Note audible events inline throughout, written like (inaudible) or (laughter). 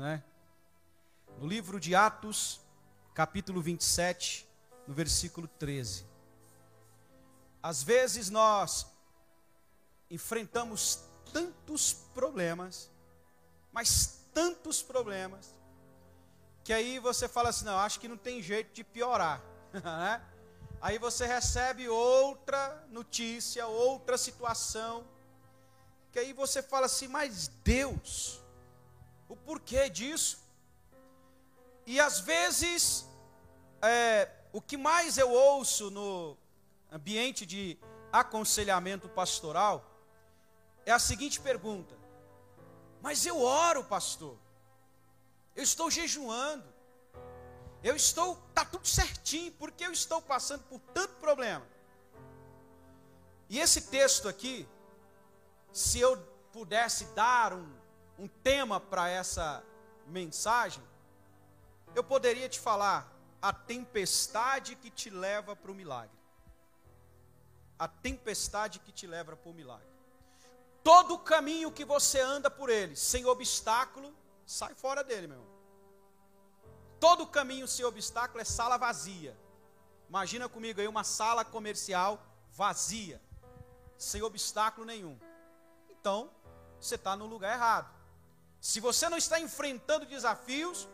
né? No livro de Atos, capítulo 27, no versículo 13. Às vezes nós enfrentamos tantos problemas, mas tantos problemas, que aí você fala assim: não, acho que não tem jeito de piorar. (laughs) Né? Aí você recebe outra notícia, outra situação, que aí você fala assim: mas Deus, o porquê disso? E às vezes, é, o que mais eu ouço no ambiente de aconselhamento pastoral é a seguinte pergunta: Mas eu oro, pastor, eu estou jejuando, eu estou, está tudo certinho, porque eu estou passando por tanto problema. E esse texto aqui, se eu pudesse dar um, um tema para essa mensagem, eu poderia te falar a tempestade que te leva para o milagre. A tempestade que te leva para o milagre. Todo caminho que você anda por ele, sem obstáculo, sai fora dele, meu irmão. Todo caminho sem obstáculo é sala vazia. Imagina comigo aí uma sala comercial vazia, sem obstáculo nenhum. Então, você está no lugar errado. Se você não está enfrentando desafios,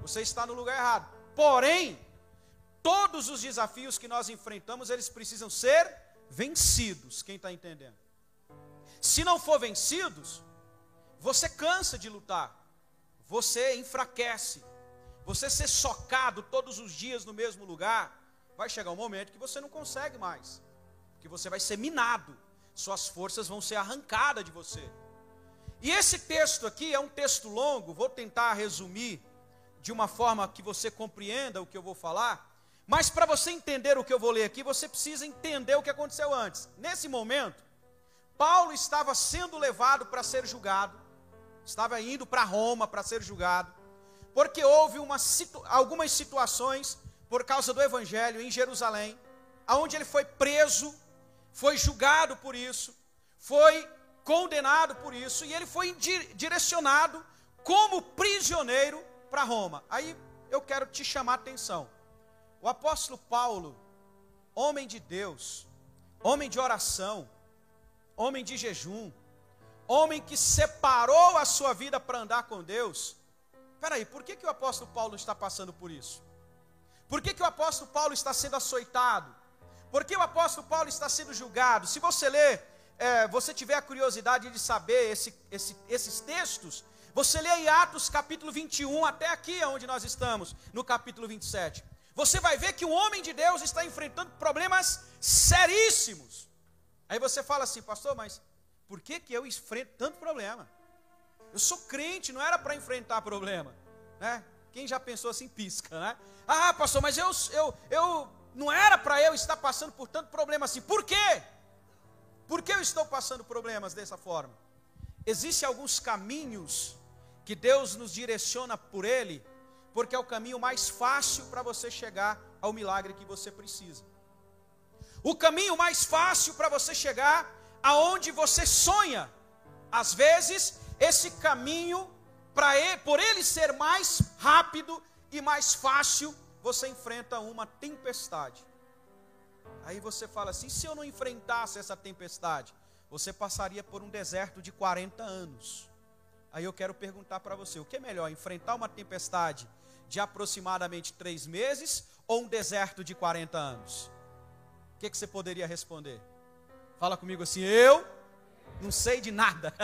você está no lugar errado. Porém, todos os desafios que nós enfrentamos, eles precisam ser vencidos. Quem está entendendo? Se não for vencidos, você cansa de lutar, você enfraquece, você ser socado todos os dias no mesmo lugar, vai chegar um momento que você não consegue mais, que você vai ser minado, suas forças vão ser arrancadas de você. E esse texto aqui é um texto longo, vou tentar resumir de uma forma que você compreenda o que eu vou falar, mas para você entender o que eu vou ler aqui, você precisa entender o que aconteceu antes. Nesse momento, Paulo estava sendo levado para ser julgado, estava indo para Roma para ser julgado porque houve uma, algumas situações por causa do evangelho em Jerusalém, aonde ele foi preso, foi julgado por isso, foi condenado por isso e ele foi direcionado como prisioneiro para Roma. Aí eu quero te chamar a atenção. O apóstolo Paulo, homem de Deus, homem de oração, homem de jejum, homem que separou a sua vida para andar com Deus, Peraí, por que, que o apóstolo Paulo está passando por isso? Por que, que o apóstolo Paulo está sendo açoitado? Por que o apóstolo Paulo está sendo julgado? Se você ler, é, você tiver a curiosidade de saber esse, esse, esses textos, você lê Atos capítulo 21 até aqui onde nós estamos, no capítulo 27. Você vai ver que o homem de Deus está enfrentando problemas seríssimos. Aí você fala assim, pastor, mas por que, que eu enfrento tanto problema? Eu sou crente, não era para enfrentar problema, né? Quem já pensou assim pisca, né? Ah, pastor, mas eu eu eu não era para eu estar passando por tanto problema assim. Por quê? Por que eu estou passando problemas dessa forma? Existem alguns caminhos que Deus nos direciona por ele, porque é o caminho mais fácil para você chegar ao milagre que você precisa. O caminho mais fácil para você chegar aonde você sonha. Às vezes esse caminho, para por ele ser mais rápido e mais fácil, você enfrenta uma tempestade. Aí você fala assim: se eu não enfrentasse essa tempestade, você passaria por um deserto de 40 anos. Aí eu quero perguntar para você: o que é melhor, enfrentar uma tempestade de aproximadamente três meses ou um deserto de 40 anos? O que, que você poderia responder? Fala comigo assim: eu não sei de nada.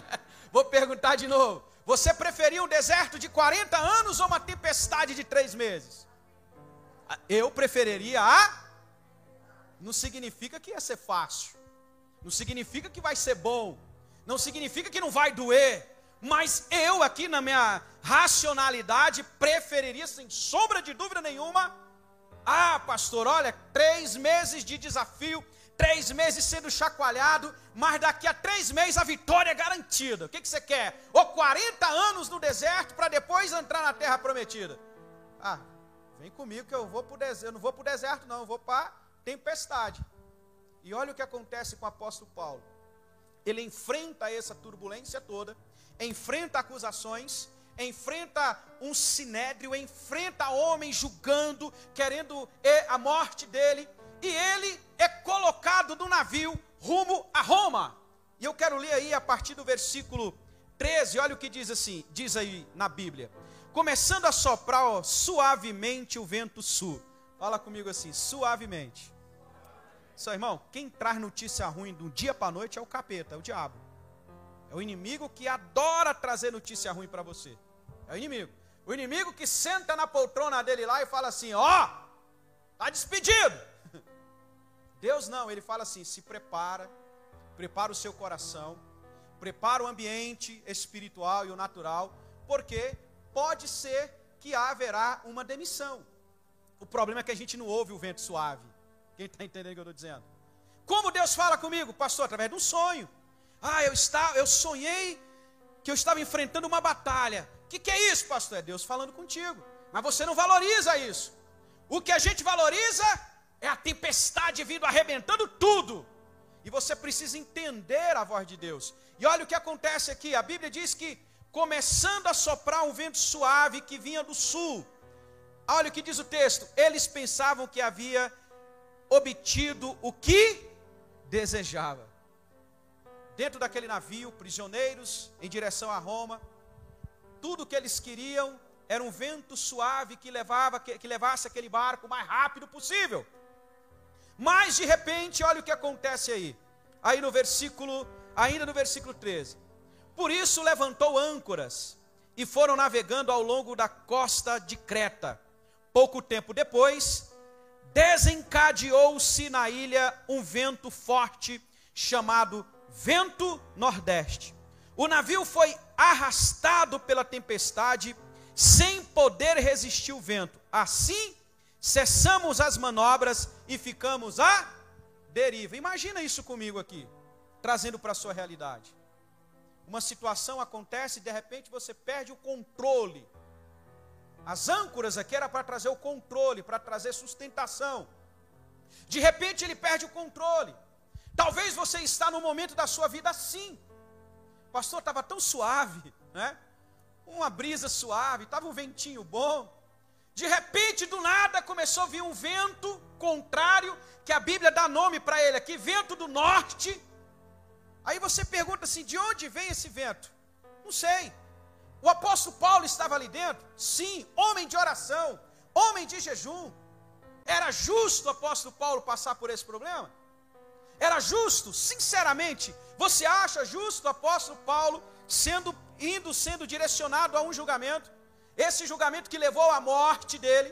(laughs) Vou perguntar de novo. Você preferia um deserto de 40 anos ou uma tempestade de três meses? Eu preferiria a. Não significa que ia ser fácil. Não significa que vai ser bom. Não significa que não vai doer. Mas eu, aqui na minha racionalidade, preferiria, sem sombra de dúvida nenhuma, ah, pastor, olha, três meses de desafio, três meses sendo chacoalhado, mas daqui a três meses a vitória é garantida. O que, que você quer? Ou 40 anos no deserto para depois entrar na terra prometida? Ah, vem comigo que eu vou para o deserto. Eu não vou para o deserto, não, eu vou para tempestade. E olha o que acontece com o apóstolo Paulo. Ele enfrenta essa turbulência toda, enfrenta acusações, enfrenta um sinédrio, enfrenta homens julgando, querendo a morte dele, e ele é colocado no navio rumo a Roma. E eu quero ler aí a partir do versículo 13, olha o que diz assim, diz aí na Bíblia. Começando a soprar ó, suavemente o vento sul. Fala comigo assim, suavemente. Seu irmão, quem traz notícia ruim do dia para a noite é o capeta, é o diabo. É o inimigo que adora trazer notícia ruim para você. É o inimigo. O inimigo que senta na poltrona dele lá e fala assim: Ó, oh, tá despedido. (laughs) Deus não, ele fala assim: se prepara, prepara o seu coração, prepara o ambiente espiritual e o natural, porque pode ser que haverá uma demissão. O problema é que a gente não ouve o vento suave. Quem está entendendo o que eu estou dizendo? Como Deus fala comigo, pastor? Através de um sonho. Ah, eu, estava, eu sonhei que eu estava enfrentando uma batalha. O que, que é isso, pastor? É Deus falando contigo. Mas você não valoriza isso. O que a gente valoriza é a tempestade vindo arrebentando tudo. E você precisa entender a voz de Deus. E olha o que acontece aqui: a Bíblia diz que, começando a soprar um vento suave que vinha do sul, olha o que diz o texto: eles pensavam que havia obtido o que desejava. Dentro daquele navio, prisioneiros em direção a Roma, tudo que eles queriam era um vento suave que levava que, que levasse aquele barco o mais rápido possível. Mas de repente, olha o que acontece aí. Aí no versículo, ainda no versículo 13. Por isso levantou âncoras e foram navegando ao longo da costa de Creta. Pouco tempo depois, desencadeou-se na ilha um vento forte chamado vento nordeste. O navio foi arrastado pela tempestade sem poder resistir o vento. Assim, cessamos as manobras e ficamos à deriva. Imagina isso comigo aqui, trazendo para a sua realidade. Uma situação acontece e de repente você perde o controle as âncoras aqui era para trazer o controle, para trazer sustentação. De repente ele perde o controle. Talvez você está no momento da sua vida assim. Pastor, estava tão suave, né? Uma brisa suave, estava um ventinho bom. De repente, do nada, começou a vir um vento contrário, que a Bíblia dá nome para ele aqui, vento do norte. Aí você pergunta assim: de onde vem esse vento? Não sei. O apóstolo Paulo estava ali dentro? Sim, homem de oração, homem de jejum. Era justo o apóstolo Paulo passar por esse problema? Era justo, sinceramente. Você acha justo o apóstolo Paulo sendo indo sendo direcionado a um julgamento? Esse julgamento que levou à morte dele,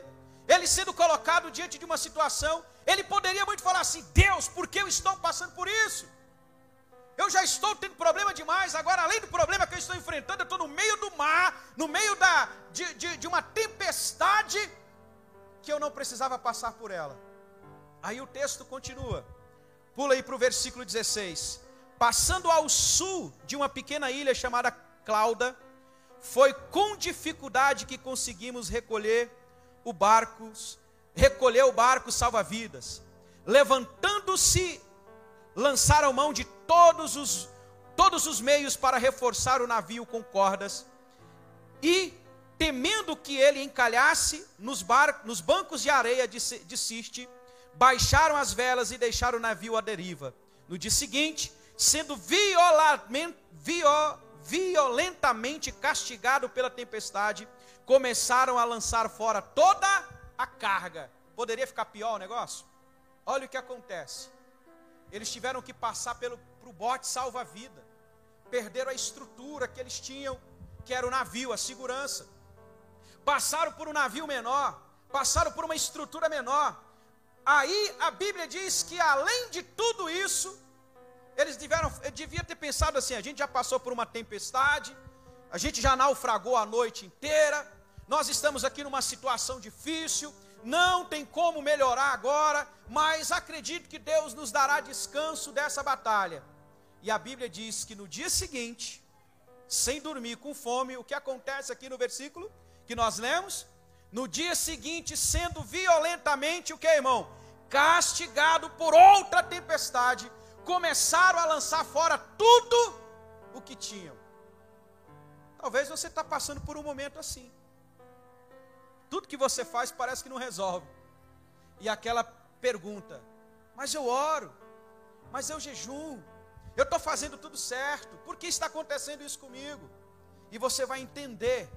ele sendo colocado diante de uma situação, ele poderia muito falar assim: "Deus, por que eu estou passando por isso?" Eu já estou tendo problema demais. Agora, além do problema que eu estou enfrentando, eu estou no meio do mar, no meio da, de, de, de uma tempestade que eu não precisava passar por ela. Aí o texto continua. Pula aí para o versículo 16. Passando ao sul de uma pequena ilha chamada Clauda, foi com dificuldade que conseguimos recolher o barco, recolher o barco salva-vidas. Levantando-se lançaram mão de todos os, todos os meios para reforçar o navio com cordas, e, temendo que ele encalhasse nos, bar, nos bancos de areia de, de Siste, baixaram as velas e deixaram o navio à deriva. No dia seguinte, sendo violentamente castigado pela tempestade, começaram a lançar fora toda a carga. Poderia ficar pior o negócio? Olha o que acontece. Eles tiveram que passar pelo pro bote salva-vida. Perderam a estrutura que eles tinham, que era o navio, a segurança. Passaram por um navio menor, passaram por uma estrutura menor. Aí a Bíblia diz que além de tudo isso, eles tiveram, devia ter pensado assim: a gente já passou por uma tempestade, a gente já naufragou a noite inteira, nós estamos aqui numa situação difícil, não tem como melhorar agora, mas acredito que Deus nos dará descanso dessa batalha. E a Bíblia diz que no dia seguinte, sem dormir, com fome, o que acontece aqui no versículo que nós lemos? No dia seguinte, sendo violentamente o que, irmão? Castigado por outra tempestade, começaram a lançar fora tudo o que tinham. Talvez você está passando por um momento assim. Tudo que você faz parece que não resolve. E aquela pergunta: Mas eu oro, mas eu jejum, eu estou fazendo tudo certo, por que está acontecendo isso comigo? E você vai entender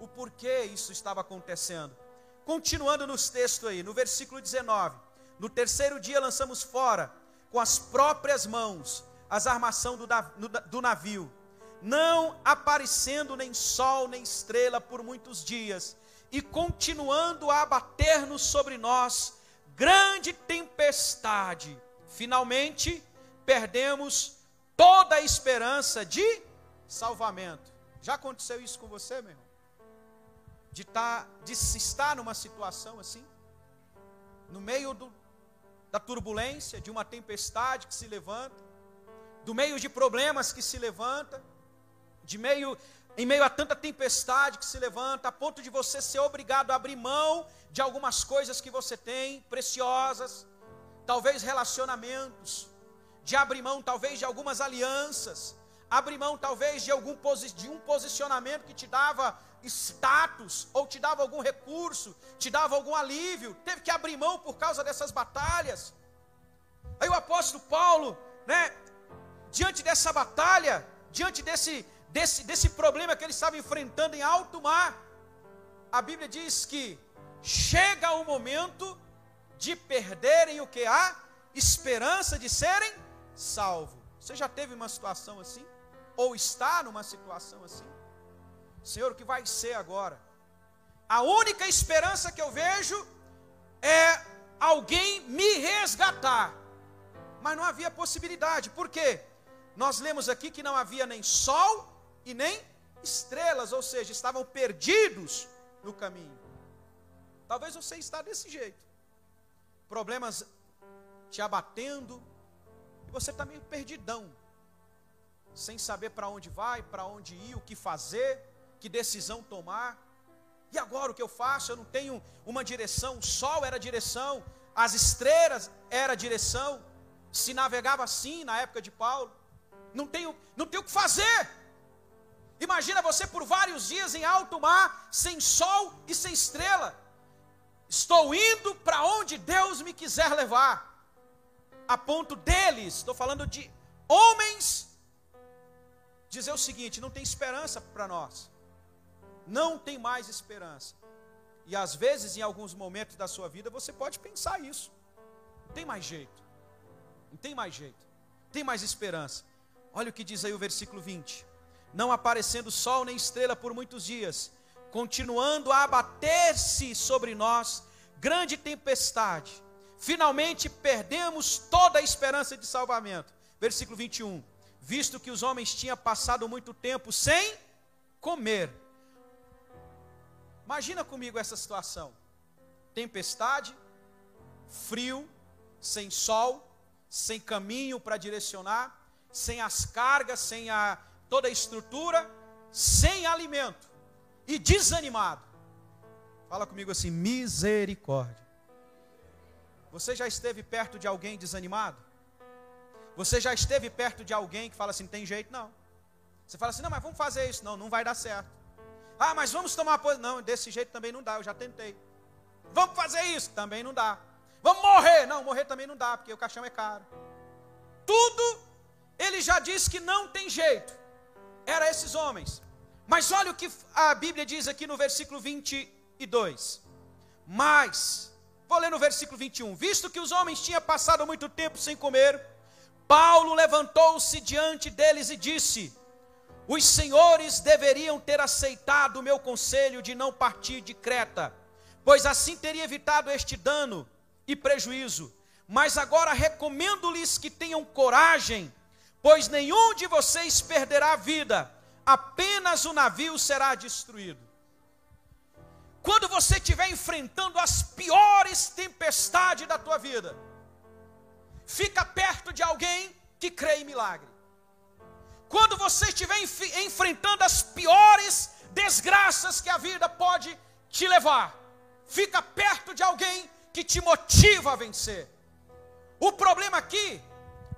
o porquê isso estava acontecendo. Continuando nos textos aí, no versículo 19: No terceiro dia lançamos fora, com as próprias mãos, as armação do, navio, não aparecendo nem sol nem estrela por muitos dias, e continuando a abater-nos sobre nós grande tempestade. Finalmente, perdemos toda a esperança de salvamento. Já aconteceu isso com você, meu irmão? De, tá, de estar numa situação assim? No meio do, da turbulência, de uma tempestade que se levanta, do meio de problemas que se levanta, de meio em meio a tanta tempestade que se levanta, a ponto de você ser obrigado a abrir mão de algumas coisas que você tem, preciosas, talvez relacionamentos, de abrir mão talvez de algumas alianças, abrir mão talvez de algum de um posicionamento que te dava status ou te dava algum recurso, te dava algum alívio, teve que abrir mão por causa dessas batalhas. Aí o apóstolo Paulo, né, diante dessa batalha, diante desse desse, desse problema que ele estava enfrentando em alto mar, a Bíblia diz que chega o momento de perderem o que há esperança de serem salvos. Você já teve uma situação assim? Ou está numa situação assim? Senhor, o que vai ser agora? A única esperança que eu vejo é alguém me resgatar. Mas não havia possibilidade. Por quê? Nós lemos aqui que não havia nem sol e nem estrelas, ou seja, estavam perdidos no caminho. Talvez você está desse jeito. Problemas te abatendo, e você está meio perdidão, sem saber para onde vai, para onde ir, o que fazer, que decisão tomar. E agora o que eu faço? Eu não tenho uma direção, o sol era direção, as estrelas era direção. Se navegava assim na época de Paulo. Não tenho, não tenho o que fazer. Imagina você por vários dias em alto mar, sem sol e sem estrela. Estou indo para onde Deus me quiser levar. A ponto deles, estou falando de homens, dizer o seguinte: não tem esperança para nós. Não tem mais esperança. E às vezes, em alguns momentos da sua vida, você pode pensar isso. Não tem mais jeito. Não tem mais jeito. Tem mais esperança. Olha o que diz aí o versículo 20 não aparecendo sol nem estrela por muitos dias, continuando a abater-se sobre nós grande tempestade. Finalmente perdemos toda a esperança de salvamento. Versículo 21. Visto que os homens tinham passado muito tempo sem comer. Imagina comigo essa situação: tempestade, frio, sem sol, sem caminho para direcionar, sem as cargas, sem a, toda a estrutura, sem alimento e desanimado. Fala comigo assim: misericórdia. Você já esteve perto de alguém desanimado? Você já esteve perto de alguém que fala assim: tem jeito? Não. Você fala assim: não, mas vamos fazer isso. Não, não vai dar certo. Ah, mas vamos tomar uma Não, desse jeito também não dá, eu já tentei. Vamos fazer isso? Também não dá. Vamos morrer? Não, morrer também não dá, porque o caixão é caro. Tudo, ele já disse que não tem jeito eram esses homens. Mas olha o que a Bíblia diz aqui no versículo 22. Mas, vou ler no versículo 21. Visto que os homens tinham passado muito tempo sem comer, Paulo levantou-se diante deles e disse: Os senhores deveriam ter aceitado o meu conselho de não partir de Creta, pois assim teria evitado este dano e prejuízo. Mas agora recomendo-lhes que tenham coragem pois nenhum de vocês perderá a vida, apenas o navio será destruído. Quando você estiver enfrentando as piores tempestades da tua vida, fica perto de alguém que crê em milagre. Quando você estiver enfrentando as piores desgraças que a vida pode te levar, fica perto de alguém que te motiva a vencer. O problema aqui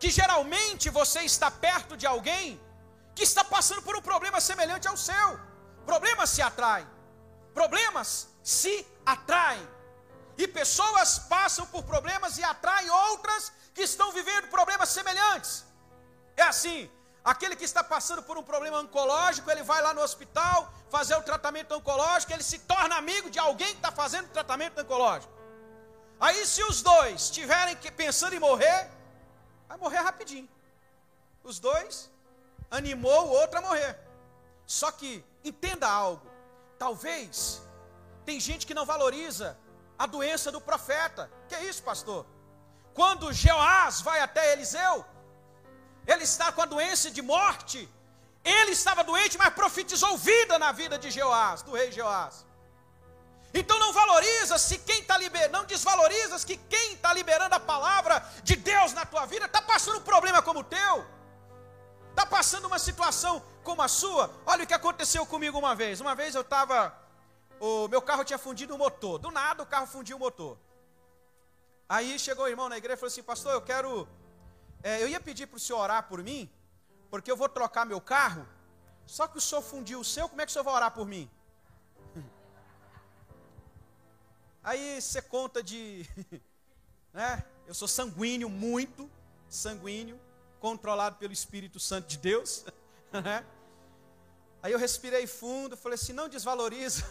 que geralmente você está perto de alguém que está passando por um problema semelhante ao seu. Problemas se atraem. Problemas se atraem. E pessoas passam por problemas e atraem outras que estão vivendo problemas semelhantes. É assim, aquele que está passando por um problema oncológico, ele vai lá no hospital fazer o tratamento oncológico, ele se torna amigo de alguém que está fazendo o tratamento oncológico. Aí, se os dois estiverem pensando em morrer, vai morrer rapidinho. Os dois animou o outro a morrer. Só que, entenda algo: talvez tem gente que não valoriza a doença do profeta. Que é isso, pastor? Quando Jeoás vai até Eliseu, ele está com a doença de morte. Ele estava doente, mas profetizou vida na vida de Jeoás, do rei Jeoás. Então não valoriza se quem está liberando, não desvaloriza que quem está liberando a palavra de Deus na tua vida está passando um problema como o teu, está passando uma situação como a sua. Olha o que aconteceu comigo uma vez. Uma vez eu estava, o meu carro tinha fundido o motor. Do nada o carro fundiu o motor. Aí chegou o irmão na igreja e falou assim: Pastor, eu quero. É, eu ia pedir para o senhor orar por mim, porque eu vou trocar meu carro. Só que o senhor fundiu o seu, como é que o senhor vai orar por mim? Aí você conta de. (laughs) Né? Eu sou sanguíneo, muito sanguíneo, controlado pelo Espírito Santo de Deus. (laughs) Né? Aí eu respirei fundo, falei assim: não desvaloriza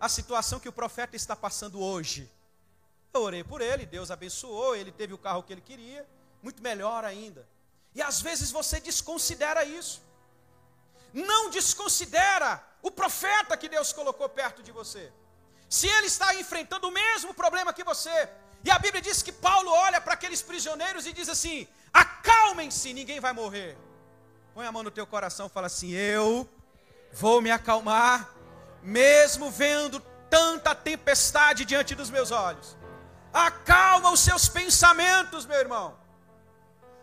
a situação que o profeta está passando hoje. Eu orei por ele, Deus abençoou, ele teve o carro que ele queria, muito melhor ainda. E às vezes você desconsidera isso. Não desconsidera o profeta que Deus colocou perto de você. Se ele está enfrentando o mesmo problema que você, e a Bíblia diz que Paulo olha para aqueles prisioneiros e diz assim: acalmem-se, ninguém vai morrer. Põe a mão no teu coração e fala assim: eu vou me acalmar, mesmo vendo tanta tempestade diante dos meus olhos. Acalma os seus pensamentos, meu irmão.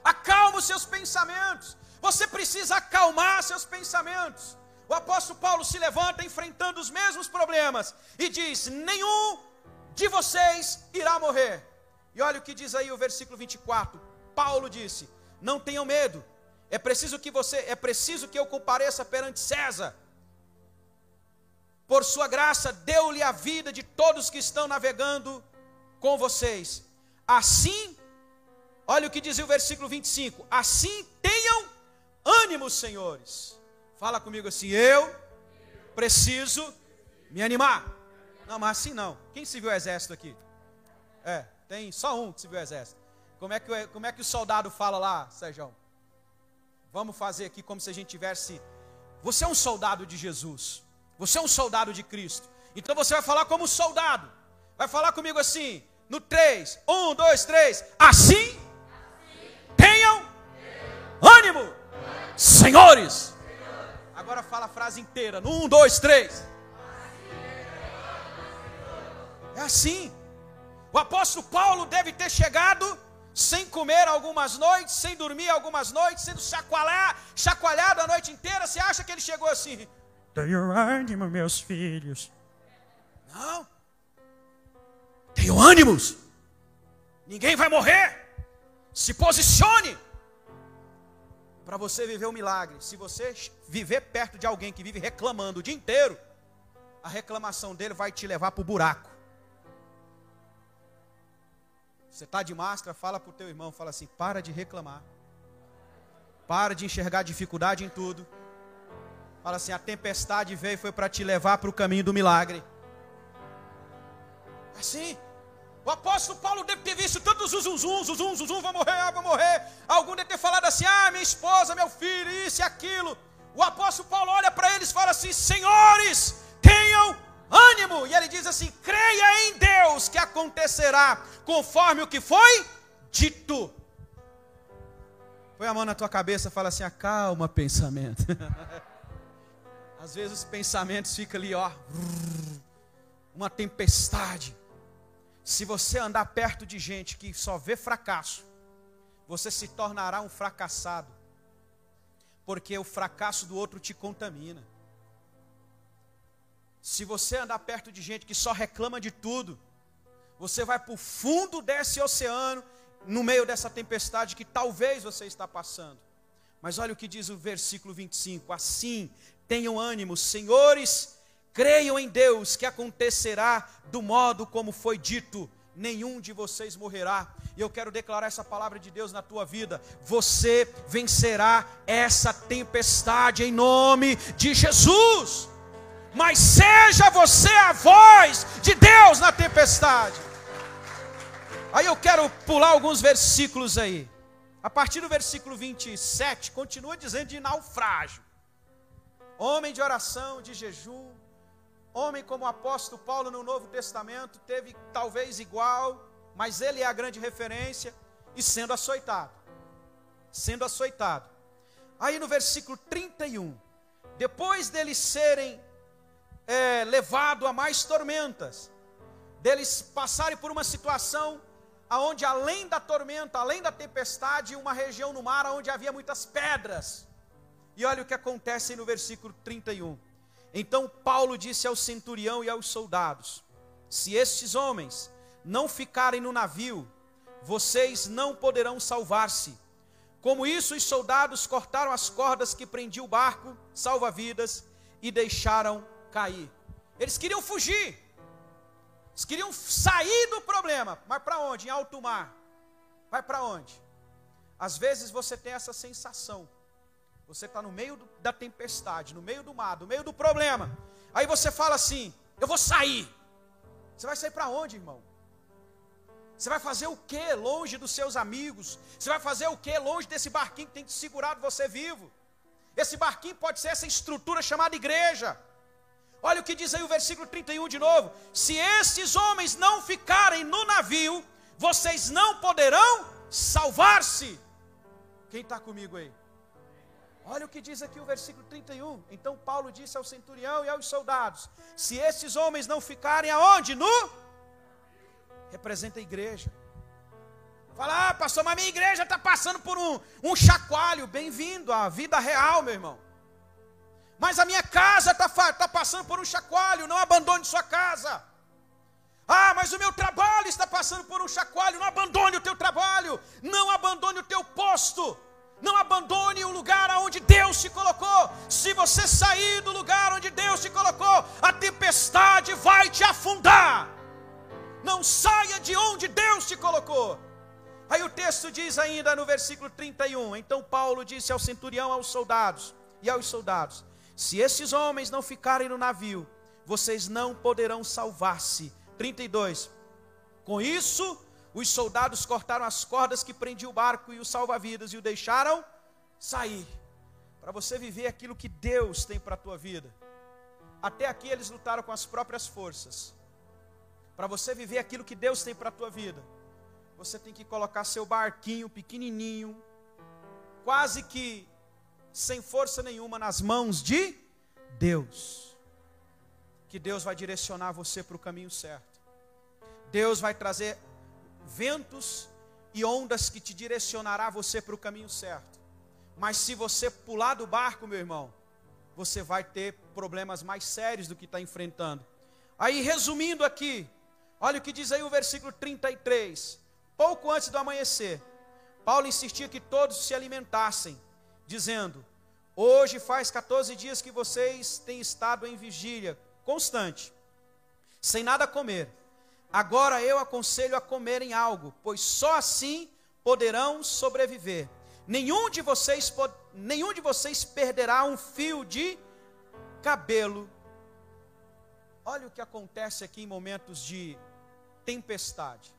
Acalma os seus pensamentos. Você precisa acalmar seus pensamentos. O apóstolo Paulo se levanta enfrentando os mesmos problemas e diz: Nenhum de vocês irá morrer. E olha o que diz aí o versículo 24. Paulo disse: Não tenham medo. É preciso que você, é preciso que eu compareça perante César. Por sua graça, deu-lhe a vida de todos que estão navegando com vocês. Assim, olha o que diz o versículo 25: Assim tenham ânimo, senhores. Fala comigo assim: eu preciso me animar. Não, mas assim não. Quem se viu o exército aqui? É, tem só um que se viu o exército. Como é que, como é que o soldado fala lá, Sérgio? Vamos fazer aqui como se a gente tivesse. Você é um soldado de Jesus. Você é um soldado de Cristo. Então você vai falar como soldado. Vai falar comigo assim: no 3. 1, 2, 3. Assim, tenham ânimo, senhores. Agora fala a frase inteira. 1, 2, 3. É assim. O apóstolo Paulo deve ter chegado sem comer algumas noites, sem dormir algumas noites, sendo chacoalhar, chacoalhado a noite inteira. Você acha que ele chegou assim? Tenho ânimo, meus filhos. Não. Tenham ânimos. Ninguém vai morrer. Se posicione para você viver o milagre. Se você viver perto de alguém que vive reclamando o dia inteiro, a reclamação dele vai te levar para o buraco. Você está de máscara, fala para o teu irmão, fala assim, para de reclamar. Para de enxergar dificuldade em tudo. Fala assim, a tempestade veio e foi para te levar para o caminho do milagre. Assim. O apóstolo Paulo deve ter visto tantos zum, zum, zum, zum, zum, vou morrer, ah, vou morrer. Algum deve ter falado assim, ah, minha esposa, meu filho, isso e aquilo. O apóstolo Paulo olha para eles e fala assim, senhores, tenham ânimo. E ele diz assim, creia em Deus que acontecerá conforme o que foi dito. Põe a mão na tua cabeça e fala assim, acalma pensamento. (laughs) Às vezes os pensamentos ficam ali, ó, uma tempestade. Se você andar perto de gente que só vê fracasso, você se tornará um fracassado, porque o fracasso do outro te contamina. Se você andar perto de gente que só reclama de tudo, você vai para o fundo desse oceano, no meio dessa tempestade que talvez você está passando. Mas olha o que diz o versículo 25: assim tenham ânimo, senhores, creiam em Deus que acontecerá do modo como foi dito, nenhum de vocês morrerá. E eu quero declarar essa palavra de Deus na tua vida. Você vencerá essa tempestade em nome de Jesus. Mas seja você a voz de Deus na tempestade. Aí eu quero pular alguns versículos aí. A partir do versículo 27, continua dizendo de naufrágio. Homem de oração, de jejum, homem como o apóstolo Paulo no Novo Testamento, teve talvez igual, mas ele é a grande referência, e sendo açoitado. Sendo açoitado. Aí no versículo 31, depois deles serem é, levados a mais tormentas, deles passarem por uma situação aonde além da tormenta, além da tempestade, uma região no mar onde havia muitas pedras. E olha o que acontece no versículo 31. Então Paulo disse ao centurião e aos soldados: Se estes homens não ficarem no navio, vocês não poderão salvar-se. Como isso, os soldados cortaram as cordas que prendiam o barco, salva-vidas, e deixaram cair. Eles queriam fugir. Eles queriam sair do problema, mas para onde? Em alto mar. Vai para onde? Às vezes você tem essa sensação. Você está no meio do, da tempestade, no meio do mar, no meio do problema. Aí você fala assim: Eu vou sair. Você vai sair para onde, irmão? Você vai fazer o que longe dos seus amigos? Você vai fazer o que longe desse barquinho que tem segurado você vivo? Esse barquinho pode ser essa estrutura chamada igreja. Olha o que diz aí o versículo 31 de novo: Se estes homens não ficarem no navio, vocês não poderão salvar-se. Quem está comigo aí? Olha o que diz aqui o versículo 31. Então Paulo disse ao centurião e aos soldados: Se estes homens não ficarem aonde? No? Representa a igreja. Fala, ah, pastor, mas minha igreja está passando por um, um chacoalho. Bem-vindo à vida real, meu irmão. Mas a minha casa está tá passando por um chacoalho, não abandone sua casa. Ah, mas o meu trabalho está passando por um chacoalho, não abandone o teu trabalho, não abandone o teu posto, não abandone o lugar onde Deus te colocou. Se você sair do lugar onde Deus te colocou, a tempestade vai te afundar. Não saia de onde Deus te colocou. Aí o texto diz ainda no versículo 31: Então Paulo disse ao centurião, aos soldados e aos soldados: se esses homens não ficarem no navio, vocês não poderão salvar-se. 32. Com isso, os soldados cortaram as cordas que prendiam o barco e o salva-vidas e o deixaram sair. Para você viver aquilo que Deus tem para a tua vida. Até aqui eles lutaram com as próprias forças. Para você viver aquilo que Deus tem para a tua vida, você tem que colocar seu barquinho pequenininho, quase que sem força nenhuma nas mãos de Deus. Que Deus vai direcionar você para o caminho certo. Deus vai trazer ventos e ondas que te direcionará você para o caminho certo. Mas se você pular do barco, meu irmão, você vai ter problemas mais sérios do que está enfrentando. Aí, resumindo aqui, olha o que diz aí o versículo 33. Pouco antes do amanhecer, Paulo insistia que todos se alimentassem dizendo: Hoje faz 14 dias que vocês têm estado em vigília constante, sem nada comer. Agora eu aconselho a comerem algo, pois só assim poderão sobreviver. Nenhum de vocês, nenhum de vocês perderá um fio de cabelo. Olha o que acontece aqui em momentos de tempestade.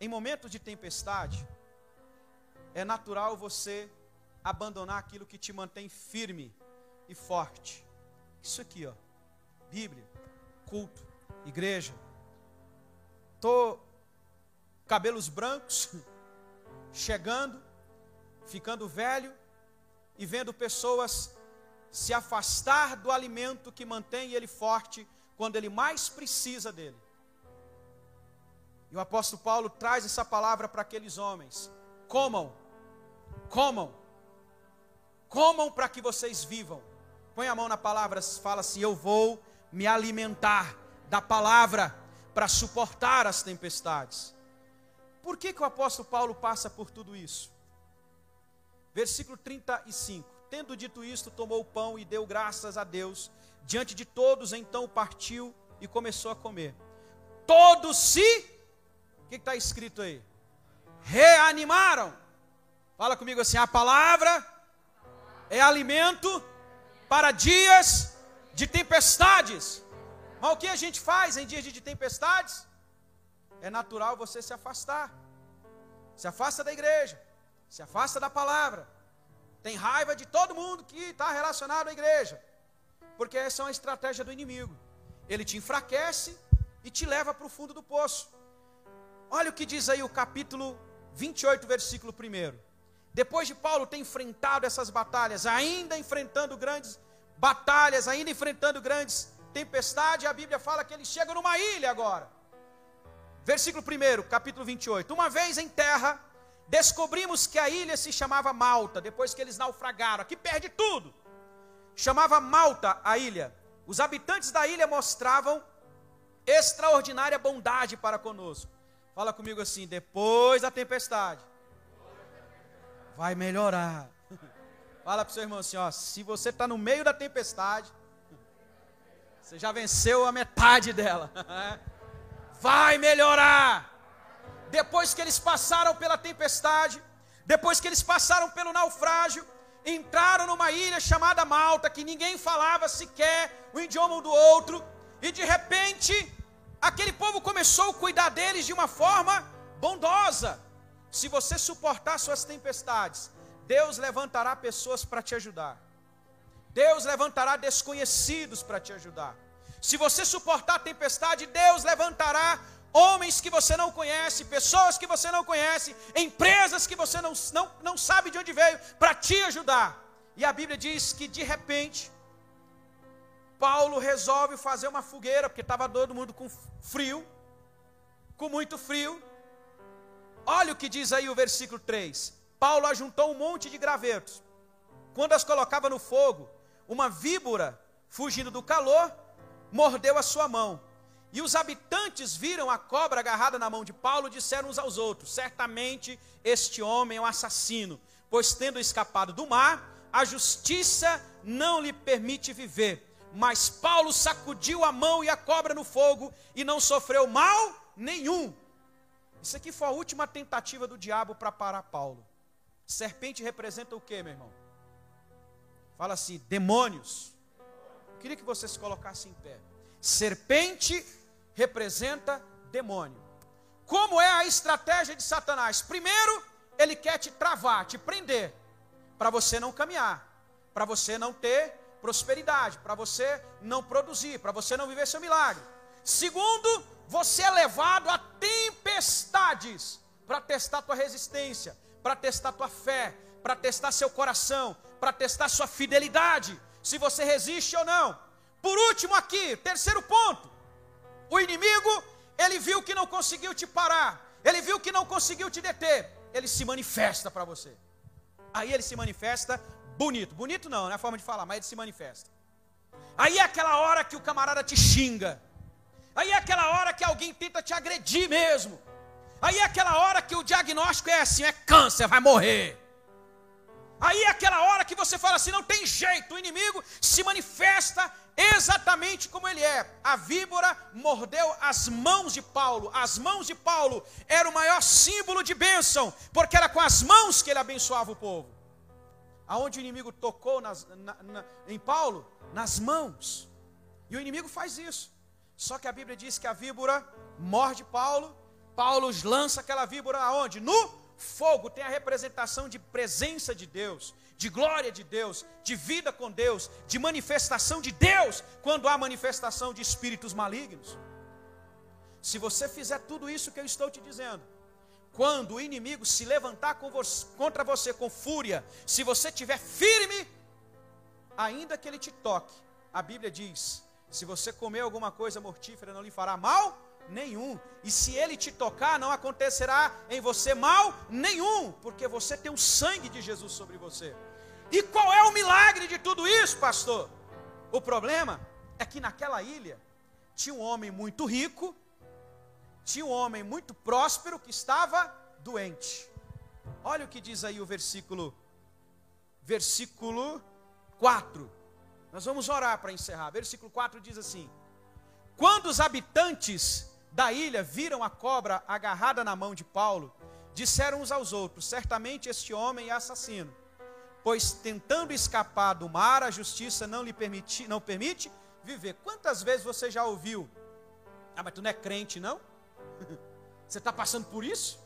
Em momentos de tempestade, é natural você abandonar aquilo que te mantém firme e forte. Isso aqui, ó. Bíblia, culto, igreja. Tô cabelos brancos, (laughs) chegando, ficando velho e vendo pessoas se afastar do alimento que mantém ele forte quando ele mais precisa dele. E o apóstolo Paulo traz essa palavra para aqueles homens: comam, comam, comam para que vocês vivam. Põe a mão na palavra, fala assim: Eu vou me alimentar da palavra para suportar as tempestades. Por que, que o apóstolo Paulo passa por tudo isso? Versículo 35. tendo dito isto, tomou o pão e deu graças a Deus. Diante de todos, então partiu e começou a comer. Todos se. O que está escrito aí? Reanimaram. Fala comigo assim: a palavra é alimento para dias de tempestades. Mas o que a gente faz em dias de tempestades? É natural você se afastar. Se afasta da igreja, se afasta da palavra. Tem raiva de todo mundo que está relacionado à igreja. Porque essa é uma estratégia do inimigo. Ele te enfraquece e te leva para o fundo do poço. Olha o que diz aí o capítulo 28, versículo 1. Depois de Paulo ter enfrentado essas batalhas, ainda enfrentando grandes batalhas, ainda enfrentando grandes tempestades, a Bíblia fala que ele chega numa ilha agora. Versículo 1, capítulo 28. Uma vez em terra, descobrimos que a ilha se chamava Malta, depois que eles naufragaram. Aqui perde tudo. Chamava Malta a ilha. Os habitantes da ilha mostravam extraordinária bondade para conosco. Fala comigo assim: depois da tempestade, vai melhorar. (laughs) Fala para o seu irmão assim: ó, se você está no meio da tempestade, você já venceu a metade dela. (laughs) Vai melhorar. Depois que eles passaram pela tempestade, depois que eles passaram pelo naufrágio, entraram numa ilha chamada Malta, que ninguém falava sequer o idioma um do outro, e de repente, aquele povo começou a cuidar deles de uma forma bondosa. Se você suportar suas tempestades, Deus levantará pessoas para te ajudar. Deus levantará desconhecidos para te ajudar. Se você suportar a tempestade, Deus levantará homens que você não conhece, pessoas que você não conhece, empresas que você não, não, não sabe de onde veio, para te ajudar. E a Bíblia diz que de repente, Paulo resolve fazer uma fogueira, porque estava todo mundo com frio, com muito frio. Olha o que diz aí o versículo 3. Paulo ajuntou um monte de gravetos. Quando as colocava no fogo, uma víbora, fugindo do calor, mordeu a sua mão. E os habitantes viram a cobra agarrada na mão de Paulo e disseram uns aos outros: Certamente este homem é um assassino, pois tendo escapado do mar, a justiça não lhe permite viver. Mas Paulo sacudiu a mão e a cobra no fogo e não sofreu mal nenhum. Isso aqui foi a última tentativa do diabo para parar Paulo. Serpente representa o que, meu irmão? Fala assim: demônios. Eu queria que você se colocasse em pé. Serpente representa demônio. Como é a estratégia de Satanás? Primeiro, ele quer te travar, te prender, para você não caminhar, para você não ter prosperidade, para você não produzir, para você não viver seu milagre. Segundo, você é levado a tempestades para testar tua resistência, para testar tua fé, para testar seu coração, para testar sua fidelidade, se você resiste ou não. Por último aqui, terceiro ponto. O inimigo, ele viu que não conseguiu te parar, ele viu que não conseguiu te deter, ele se manifesta para você. Aí ele se manifesta bonito. Bonito não, não é a forma de falar, mas ele se manifesta. Aí é aquela hora que o camarada te xinga. Aí é aquela hora que alguém tenta te agredir mesmo. Aí é aquela hora que o diagnóstico é assim: é câncer, vai morrer. Aí é aquela hora que você fala assim: não tem jeito, o inimigo se manifesta exatamente como ele é. A víbora mordeu as mãos de Paulo. As mãos de Paulo era o maior símbolo de bênção, porque era com as mãos que ele abençoava o povo. Aonde o inimigo tocou nas, na, na, em Paulo? Nas mãos. E o inimigo faz isso. Só que a Bíblia diz que a víbora morde Paulo, Paulo lança aquela víbora aonde? No fogo. Tem a representação de presença de Deus, de glória de Deus, de vida com Deus, de manifestação de Deus, quando há manifestação de espíritos malignos. Se você fizer tudo isso que eu estou te dizendo, quando o inimigo se levantar você, contra você com fúria, se você estiver firme, ainda que ele te toque, a Bíblia diz se você comer alguma coisa mortífera, não lhe fará mal nenhum. E se ele te tocar, não acontecerá em você mal nenhum, porque você tem o sangue de Jesus sobre você. E qual é o milagre de tudo isso, pastor? O problema é que naquela ilha tinha um homem muito rico, tinha um homem muito próspero que estava doente. Olha o que diz aí o versículo versículo 4. Nós vamos orar para encerrar. Versículo 4 diz assim: Quando os habitantes da ilha viram a cobra agarrada na mão de Paulo, disseram uns aos outros: Certamente este homem é assassino, pois tentando escapar do mar, a justiça não lhe permite, não permite viver. Quantas vezes você já ouviu? Ah, mas tu não é crente, não? (laughs) Você está passando por isso?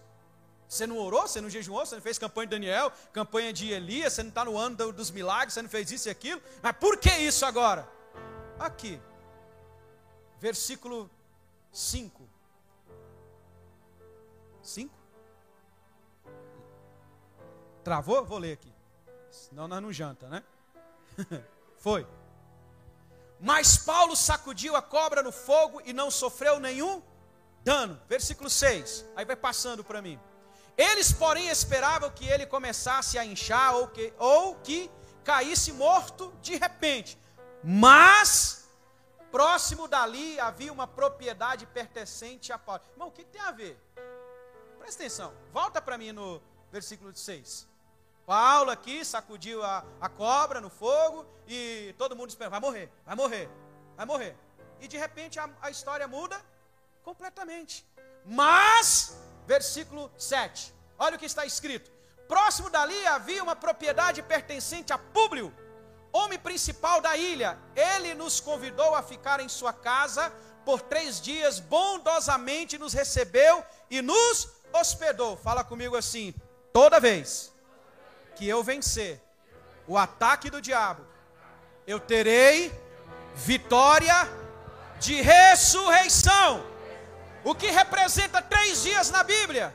Você não orou, você não jejuou, você não fez campanha de Daniel, campanha de Elias, você não está no ano dos milagres, você não fez isso e aquilo. Mas por que isso agora? Aqui, versículo 5. 5? Travou? Vou ler aqui. Senão nós não janta, né? (laughs) Foi. Mas Paulo sacudiu a cobra no fogo e não sofreu nenhum dano. Versículo 6. Aí vai passando para mim. Eles, porém, esperavam que ele começasse a inchar ou que, ou que caísse morto de repente. Mas, próximo dali havia uma propriedade pertencente a Paulo. Irmão, o que, tem a ver? Presta atenção. Volta para mim no versículo 6. Paulo aqui sacudiu a, a cobra no fogo e todo mundo espera, vai morrer, vai morrer, vai morrer. E de repente a, a história muda completamente. Mas, versículo 7, olha o que está escrito: Próximo dali havia uma propriedade pertencente a Públio, homem principal da ilha. Ele nos convidou a ficar em sua casa por três dias, bondosamente nos recebeu e nos hospedou. Fala comigo assim: toda vez que eu vencer o ataque do diabo, eu terei vitória de ressurreição. O que representa três dias na Bíblia.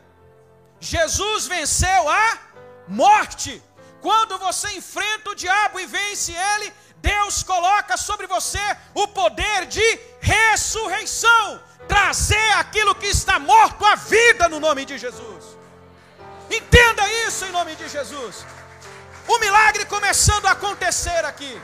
Jesus venceu a morte. Quando você enfrenta o diabo e vence ele, Deus coloca sobre você o poder de ressurreição trazer aquilo que está morto à vida no nome de Jesus. Entenda isso em nome de Jesus. O milagre começando a acontecer aqui.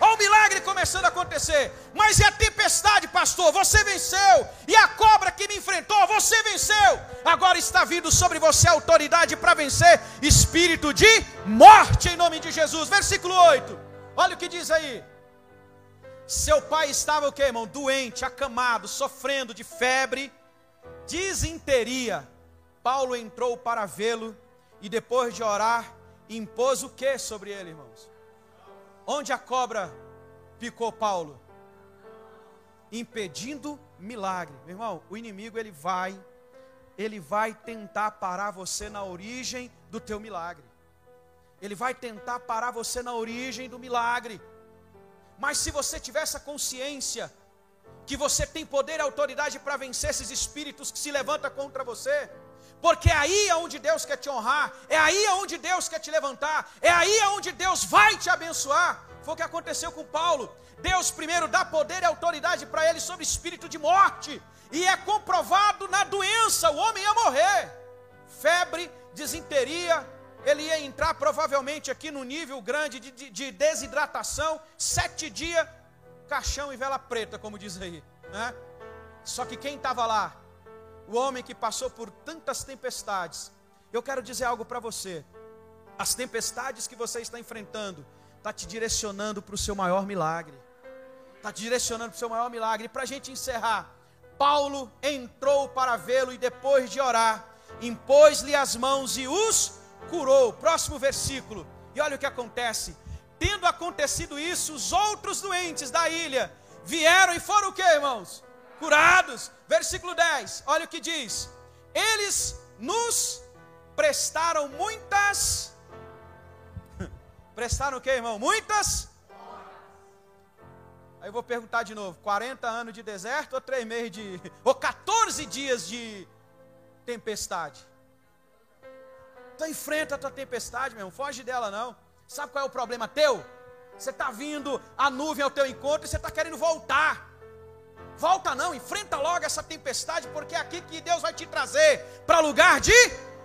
Olha o milagre começando a acontecer. Mas e a tempestade, pastor? Você venceu. E a cobra que me enfrentou, você venceu. Agora está vindo sobre você a autoridade para vencer espírito de morte em nome de Jesus. Versículo 8. Olha o que diz aí. Seu pai estava o que, irmão? Doente, acamado, sofrendo de febre, disenteria. Paulo entrou para vê-lo e depois de orar, impôs o que sobre ele, irmãos? Onde a cobra picou Paulo? Impedindo milagre. Meu irmão, o inimigo ele vai ele vai tentar parar você na origem do teu milagre. Ele vai tentar parar você na origem do milagre. Mas se você tiver essa consciência que você tem poder e autoridade para vencer esses espíritos que se levantam contra você, porque é aí onde Deus quer te honrar, é aí onde Deus quer te levantar, é aí onde Deus vai te abençoar. Foi o que aconteceu com Paulo. Deus primeiro dá poder e autoridade para ele sobre espírito de morte, e é comprovado na doença, o homem ia morrer. Febre, desinteria, ele ia entrar provavelmente aqui no nível grande de, de, de desidratação, sete dias, caixão e vela preta, como diz aí. Né? Só que quem estava lá? O homem que passou por tantas tempestades. Eu quero dizer algo para você. As tempestades que você está enfrentando, está te direcionando para o seu maior milagre. Está te direcionando para o seu maior milagre. E para a gente encerrar, Paulo entrou para vê-lo e depois de orar, impôs-lhe as mãos e os curou. Próximo versículo. E olha o que acontece. Tendo acontecido isso, os outros doentes da ilha vieram e foram o que, irmãos? Curados. Versículo 10. Olha o que diz. Eles nos prestaram muitas (laughs) Prestaram o que, irmão? Muitas Aí eu vou perguntar de novo: 40 anos de deserto ou 3 meses de. (laughs) ou 14 dias de tempestade? Então enfrenta a tua tempestade, meu irmão. Foge dela não. Sabe qual é o problema teu? Você está vindo a nuvem ao teu encontro e você está querendo voltar. Volta não, enfrenta logo essa tempestade, porque é aqui que Deus vai te trazer para lugar de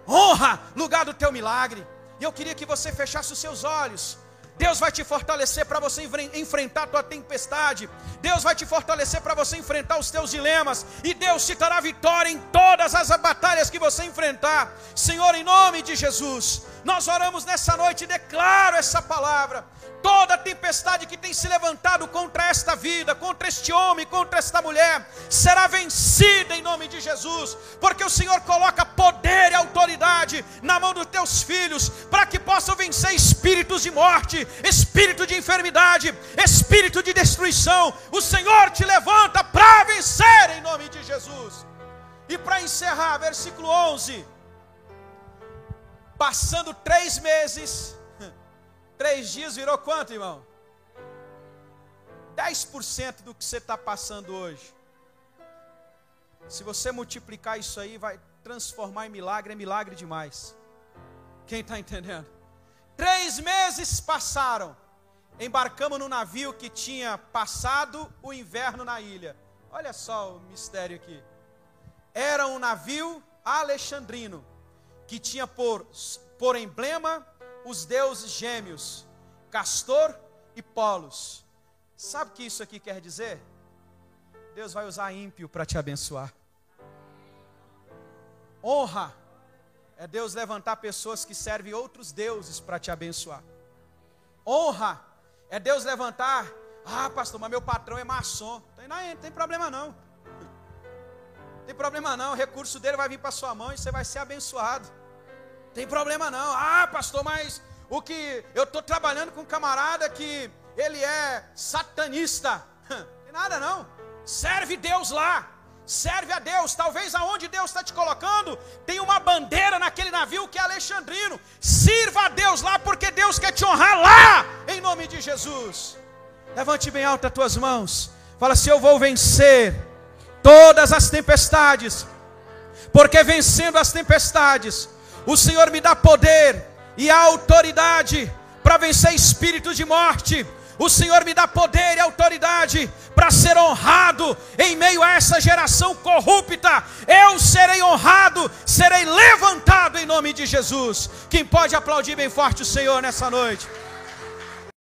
honra, lugar do teu milagre. E eu queria que você fechasse os seus olhos. Deus vai te fortalecer para você enfrentar a tua tempestade. Deus vai te fortalecer para você enfrentar os teus dilemas. E Deus te dará vitória em todas as batalhas que você enfrentar. Senhor, em nome de Jesus, nós oramos nessa noite e declaro essa palavra. Toda tempestade que tem se levantado contra esta vida, contra este homem, contra esta mulher, será vencida em nome de Jesus, porque o Senhor coloca poder e autoridade na mão dos teus filhos, para que possam vencer espíritos de morte, espírito de enfermidade, espírito de destruição. O Senhor te levanta para vencer em nome de Jesus. E para encerrar, versículo 11: passando três meses, (laughs) Três dias virou quanto, irmão? 10% do que você está passando hoje. Se você multiplicar isso aí, vai transformar em milagre, é milagre demais. Quem está entendendo? Três meses passaram. Embarcamos no navio que tinha passado o inverno na ilha. Olha só o mistério aqui. Era um navio alexandrino que tinha por, por emblema os deuses gêmeos, Castor e Polos. Sabe o que isso aqui quer dizer? Deus vai usar ímpio para te abençoar. Honra é Deus levantar pessoas que servem outros deuses para te abençoar. Honra é Deus levantar, ah, pastor, mas meu patrão é maçom. Tem, não, tem problema não. Tem problema não, o recurso dele vai vir para sua mão e você vai ser abençoado. Tem problema não. Ah, pastor, mas o que eu estou trabalhando com um camarada que ele é satanista. (laughs) Tem nada não. Serve Deus lá. Serve a Deus. Talvez aonde Deus está te colocando, tem uma bandeira naquele navio que é alexandrino. Sirva a Deus lá, porque Deus quer te honrar lá, em nome de Jesus. Levante bem alto as tuas mãos. Fala assim: Eu vou vencer todas as tempestades, porque vencendo as tempestades, o Senhor me dá poder e autoridade para vencer espíritos de morte. O Senhor me dá poder e autoridade para ser honrado em meio a essa geração corrupta. Eu serei honrado, serei levantado em nome de Jesus. Quem pode aplaudir bem forte o Senhor nessa noite?